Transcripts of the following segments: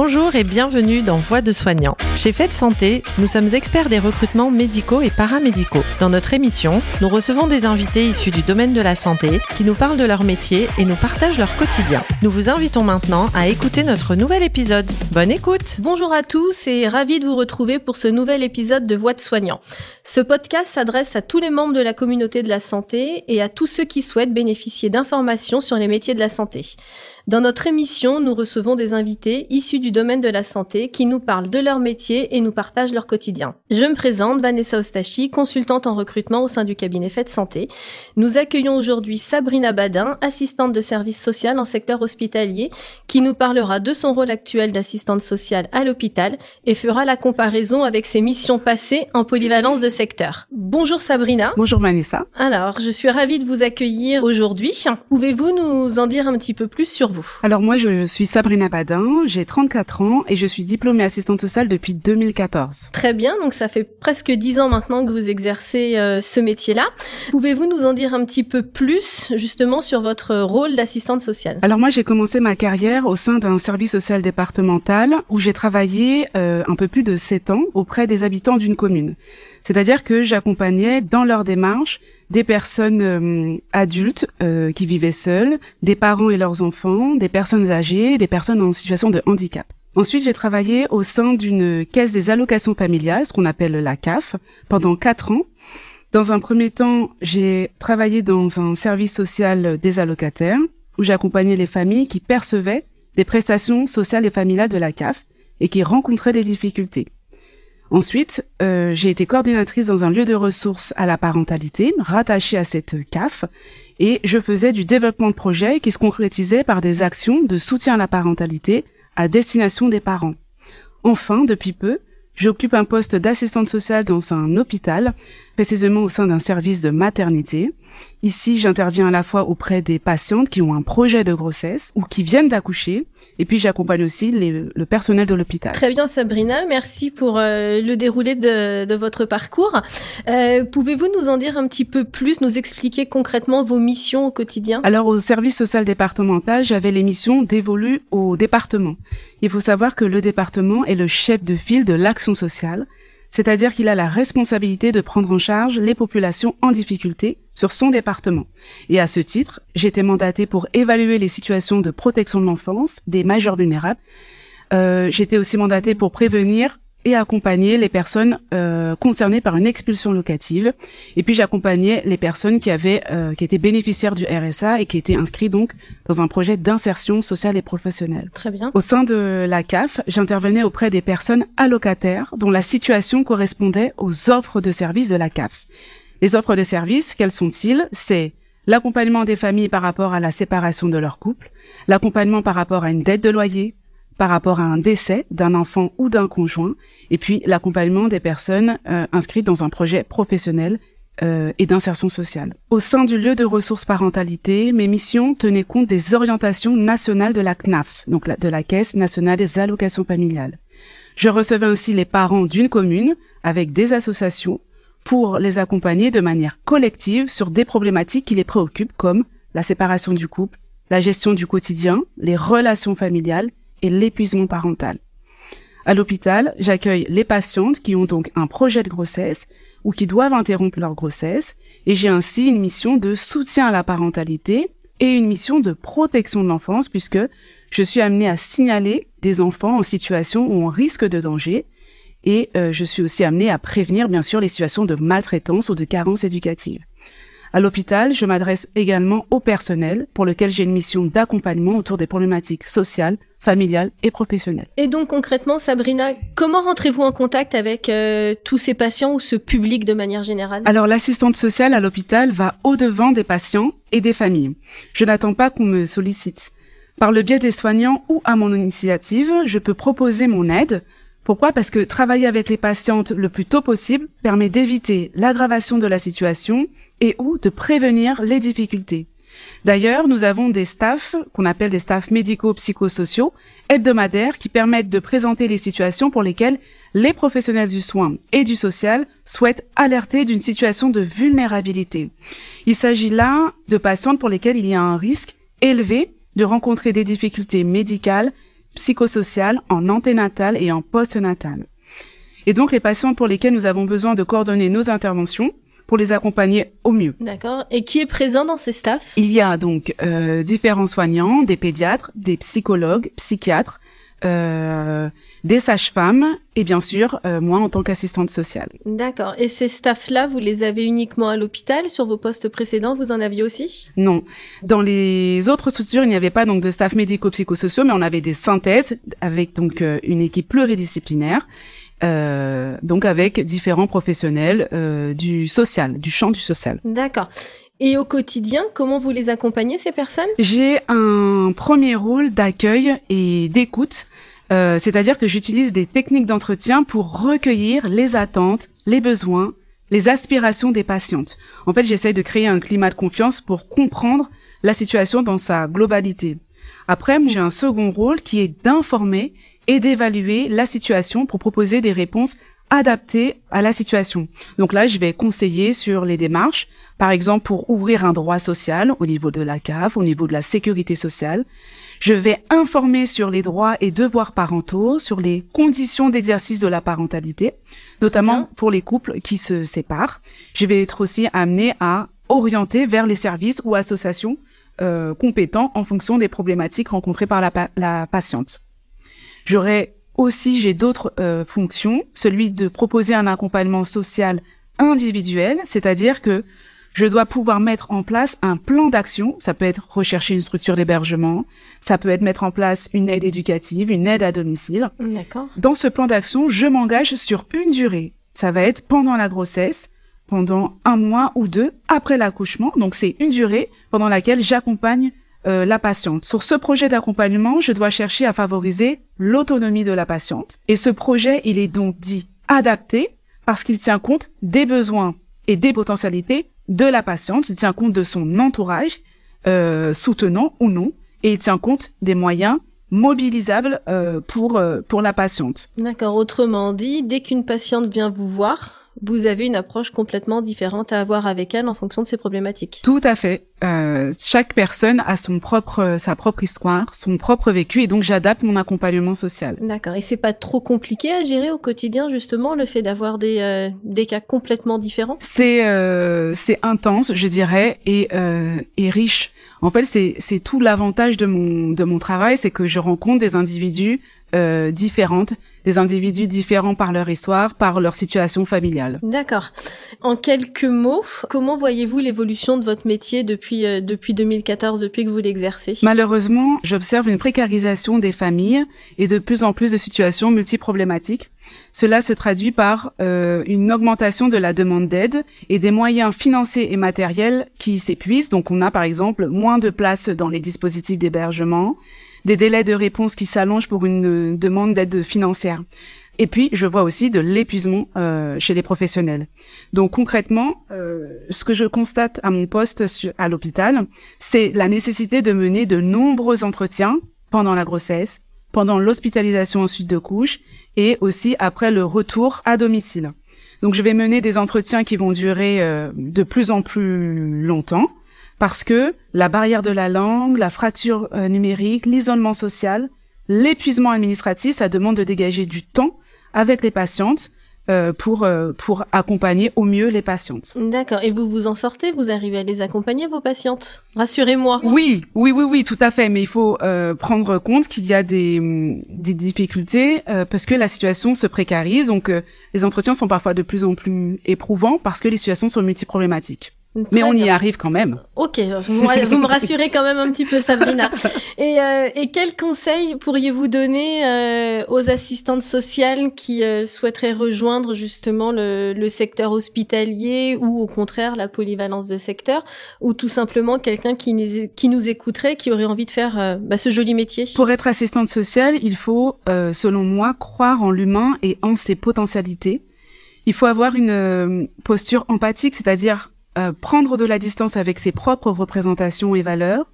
Bonjour et bienvenue dans Voix de soignants. Chez Fête Santé, nous sommes experts des recrutements médicaux et paramédicaux. Dans notre émission, nous recevons des invités issus du domaine de la santé qui nous parlent de leur métier et nous partagent leur quotidien. Nous vous invitons maintenant à écouter notre nouvel épisode. Bonne écoute Bonjour à tous et ravi de vous retrouver pour ce nouvel épisode de Voix de soignants. Ce podcast s'adresse à tous les membres de la communauté de la santé et à tous ceux qui souhaitent bénéficier d'informations sur les métiers de la santé. Dans notre émission, nous recevons des invités issus du domaine de la santé qui nous parlent de leur métier et nous partagent leur quotidien. Je me présente, Vanessa Ostachi, consultante en recrutement au sein du cabinet Fête Santé. Nous accueillons aujourd'hui Sabrina Badin, assistante de service social en secteur hospitalier, qui nous parlera de son rôle actuel d'assistante sociale à l'hôpital et fera la comparaison avec ses missions passées en polyvalence de secteur. Bonjour Sabrina. Bonjour Vanessa. Alors, je suis ravie de vous accueillir aujourd'hui. Pouvez-vous nous en dire un petit peu plus sur vous alors moi, je suis Sabrina Badin, j'ai 34 ans et je suis diplômée assistante sociale depuis 2014. Très bien, donc ça fait presque 10 ans maintenant que vous exercez euh, ce métier-là. Pouvez-vous nous en dire un petit peu plus justement sur votre rôle d'assistante sociale? Alors moi, j'ai commencé ma carrière au sein d'un service social départemental où j'ai travaillé euh, un peu plus de 7 ans auprès des habitants d'une commune. C'est-à-dire que j'accompagnais dans leur démarche des personnes euh, adultes euh, qui vivaient seules, des parents et leurs enfants, des personnes âgées, des personnes en situation de handicap. Ensuite, j'ai travaillé au sein d'une caisse des allocations familiales, ce qu'on appelle la CAF, pendant quatre ans. Dans un premier temps, j'ai travaillé dans un service social des allocataires, où j'accompagnais les familles qui percevaient des prestations sociales et familiales de la CAF et qui rencontraient des difficultés. Ensuite, euh, j'ai été coordinatrice dans un lieu de ressources à la parentalité, rattaché à cette CAF, et je faisais du développement de projets qui se concrétisaient par des actions de soutien à la parentalité à destination des parents. Enfin, depuis peu, j'occupe un poste d'assistante sociale dans un hôpital, précisément au sein d'un service de maternité. Ici, j'interviens à la fois auprès des patientes qui ont un projet de grossesse ou qui viennent d'accoucher, et puis j'accompagne aussi le personnel de l'hôpital. Très bien Sabrina, merci pour euh, le déroulé de, de votre parcours. Euh, Pouvez-vous nous en dire un petit peu plus, nous expliquer concrètement vos missions au quotidien? Alors au service social départemental, j'avais les missions dévolues au département. Il faut savoir que le département est le chef de file de l'action sociale c'est-à-dire qu'il a la responsabilité de prendre en charge les populations en difficulté sur son département. Et à ce titre, j'ai été mandatée pour évaluer les situations de protection de l'enfance des majeurs vulnérables. Euh, J'étais aussi mandatée pour prévenir et accompagner les personnes euh, concernées par une expulsion locative. Et puis j'accompagnais les personnes qui avaient euh, qui étaient bénéficiaires du RSA et qui étaient inscrits donc dans un projet d'insertion sociale et professionnelle. Très bien. Au sein de la CAF, j'intervenais auprès des personnes allocataires dont la situation correspondait aux offres de services de la CAF. Les offres de services, quelles sont-ils? C'est l'accompagnement des familles par rapport à la séparation de leur couple, l'accompagnement par rapport à une dette de loyer, par rapport à un décès d'un enfant ou d'un conjoint, et puis l'accompagnement des personnes euh, inscrites dans un projet professionnel euh, et d'insertion sociale. Au sein du lieu de ressources parentalité, mes missions tenaient compte des orientations nationales de la CNAF, donc de la Caisse nationale des allocations familiales. Je recevais ainsi les parents d'une commune avec des associations pour les accompagner de manière collective sur des problématiques qui les préoccupent comme la séparation du couple, la gestion du quotidien, les relations familiales et l'épuisement parental. À l'hôpital, j'accueille les patientes qui ont donc un projet de grossesse ou qui doivent interrompre leur grossesse et j'ai ainsi une mission de soutien à la parentalité et une mission de protection de l'enfance puisque je suis amenée à signaler des enfants en situation ou en risque de danger et euh, je suis aussi amenée à prévenir bien sûr les situations de maltraitance ou de carence éducative. À l'hôpital, je m'adresse également au personnel pour lequel j'ai une mission d'accompagnement autour des problématiques sociales, familiales et professionnelles. Et donc concrètement, Sabrina, comment rentrez-vous en contact avec euh, tous ces patients ou ce public de manière générale? Alors l'assistante sociale à l'hôpital va au-devant des patients et des familles. Je n'attends pas qu'on me sollicite. Par le biais des soignants ou à mon initiative, je peux proposer mon aide pourquoi? Parce que travailler avec les patientes le plus tôt possible permet d'éviter l'aggravation de la situation et ou de prévenir les difficultés. D'ailleurs, nous avons des staffs qu'on appelle des staffs médico-psychosociaux hebdomadaires qui permettent de présenter les situations pour lesquelles les professionnels du soin et du social souhaitent alerter d'une situation de vulnérabilité. Il s'agit là de patientes pour lesquelles il y a un risque élevé de rencontrer des difficultés médicales, psychosocial en anténatal et en postnatal. Et donc les patients pour lesquels nous avons besoin de coordonner nos interventions pour les accompagner au mieux. D'accord. Et qui est présent dans ces staffs? Il y a donc euh, différents soignants, des pédiatres, des psychologues, psychiatres, euh, des sages-femmes et bien sûr euh, moi en tant qu'assistante sociale. D'accord. Et ces staffs-là, vous les avez uniquement à l'hôpital? Sur vos postes précédents, vous en aviez aussi? Non. Dans les autres structures, il n'y avait pas donc de staff médico-psychosociaux, mais on avait des synthèses avec donc euh, une équipe pluridisciplinaire. Euh, donc avec différents professionnels euh, du social, du champ du social. D'accord. Et au quotidien, comment vous les accompagnez, ces personnes? J'ai un premier rôle d'accueil et d'écoute, euh, c'est-à-dire que j'utilise des techniques d'entretien pour recueillir les attentes, les besoins, les aspirations des patientes. En fait, j'essaye de créer un climat de confiance pour comprendre la situation dans sa globalité. Après, j'ai un second rôle qui est d'informer et d'évaluer la situation pour proposer des réponses adaptées à la situation. Donc là, je vais conseiller sur les démarches, par exemple pour ouvrir un droit social au niveau de la CAF, au niveau de la sécurité sociale. Je vais informer sur les droits et devoirs parentaux, sur les conditions d'exercice de la parentalité, notamment pour les couples qui se séparent. Je vais être aussi amenée à orienter vers les services ou associations euh, compétents en fonction des problématiques rencontrées par la, pa la patiente. J'aurais aussi, j'ai d'autres euh, fonctions, celui de proposer un accompagnement social individuel, c'est-à-dire que je dois pouvoir mettre en place un plan d'action. Ça peut être rechercher une structure d'hébergement, ça peut être mettre en place une aide éducative, une aide à domicile. D'accord. Dans ce plan d'action, je m'engage sur une durée. Ça va être pendant la grossesse, pendant un mois ou deux après l'accouchement. Donc c'est une durée pendant laquelle j'accompagne euh, la patiente. Sur ce projet d'accompagnement, je dois chercher à favoriser l'autonomie de la patiente. Et ce projet, il est donc dit adapté parce qu'il tient compte des besoins et des potentialités de la patiente, il tient compte de son entourage, euh, soutenant ou non, et il tient compte des moyens mobilisables euh, pour, euh, pour la patiente. D'accord. Autrement dit, dès qu'une patiente vient vous voir, vous avez une approche complètement différente à avoir avec elle en fonction de ses problématiques. Tout à fait. Euh, chaque personne a son propre, sa propre histoire, son propre vécu, et donc j'adapte mon accompagnement social. D'accord. Et c'est pas trop compliqué à gérer au quotidien justement le fait d'avoir des euh, des cas complètement différents? C'est euh, c'est intense, je dirais, et euh, et riche. En fait, c'est c'est tout l'avantage de mon de mon travail, c'est que je rencontre des individus euh, différentes, des individus différents par leur histoire, par leur situation familiale. D'accord. En quelques mots, comment voyez-vous l'évolution de votre métier depuis euh, depuis 2014, depuis que vous l'exercez? Malheureusement, j'observe une précarisation des familles et de plus en plus de situations multiproblématiques. Cela se traduit par euh, une augmentation de la demande d'aide et des moyens financiers et matériels qui s'épuisent. Donc on a par exemple moins de places dans les dispositifs d'hébergement, des délais de réponse qui s'allongent pour une demande d'aide financière. Et puis, je vois aussi de l'épuisement euh, chez les professionnels. Donc concrètement, euh, ce que je constate à mon poste à l'hôpital, c'est la nécessité de mener de nombreux entretiens pendant la grossesse, pendant l'hospitalisation ensuite de couche et aussi après le retour à domicile. Donc je vais mener des entretiens qui vont durer euh, de plus en plus longtemps parce que la barrière de la langue, la fracture euh, numérique, l'isolement social, l'épuisement administratif, ça demande de dégager du temps avec les patientes euh, pour euh, pour accompagner au mieux les patientes. D'accord. Et vous vous en sortez? Vous arrivez à les accompagner vos patientes? Rassurez-moi. Oui, oui, oui, oui, tout à fait. Mais il faut euh, prendre compte qu'il y a des des difficultés euh, parce que la situation se précarise. Donc euh, les entretiens sont parfois de plus en plus éprouvants parce que les situations sont multiproblématiques. Mais on y arrive quand même. Ok, vous, vous me rassurez quand même un petit peu, Sabrina. Et, euh, et quels conseils pourriez-vous donner euh, aux assistantes sociales qui euh, souhaiteraient rejoindre justement le, le, secteur hospitalier ou au contraire la polyvalence de secteur, ou tout simplement quelqu'un qui, nous- qui nous écouterait, qui aurait envie de faire euh, bah, ce joli métier? Pour être assistante sociale, il faut, selon moi, croire en l'humain et en ses potentialités. Il faut avoir une posture empathique, c'est-à-dire euh, prendre de la distance avec ses propres représentations et valeurs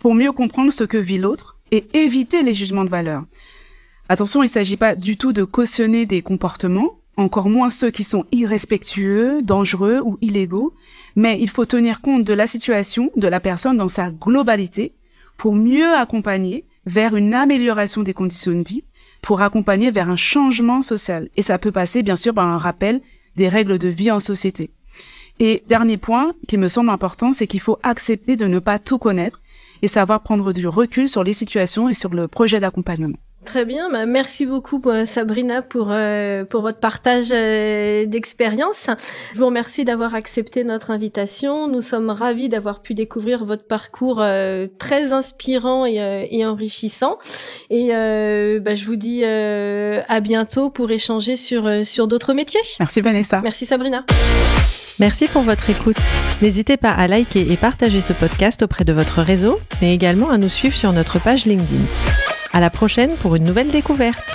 pour mieux comprendre ce que vit l'autre et éviter les jugements de valeur. Attention, il ne s'agit pas du tout de cautionner des comportements, encore moins ceux qui sont irrespectueux, dangereux ou illégaux, mais il faut tenir compte de la situation de la personne dans sa globalité pour mieux accompagner vers une amélioration des conditions de vie pour accompagner vers un changement social. Et ça peut passer bien sûr par un rappel des règles de vie en société. Et dernier point qui me semble important, c'est qu'il faut accepter de ne pas tout connaître et savoir prendre du recul sur les situations et sur le projet d'accompagnement. Très bien, bah merci beaucoup euh, Sabrina pour euh, pour votre partage euh, d'expérience. Je vous remercie d'avoir accepté notre invitation. Nous sommes ravis d'avoir pu découvrir votre parcours très inspirant et, et enrichissant. Et bah, je vous dis à bientôt pour échanger sur sur d'autres métiers. Merci Vanessa. Merci Sabrina. Merci pour votre écoute. N'hésitez pas à liker et partager ce podcast auprès de votre réseau, mais également à nous suivre sur notre page LinkedIn. À la prochaine pour une nouvelle découverte.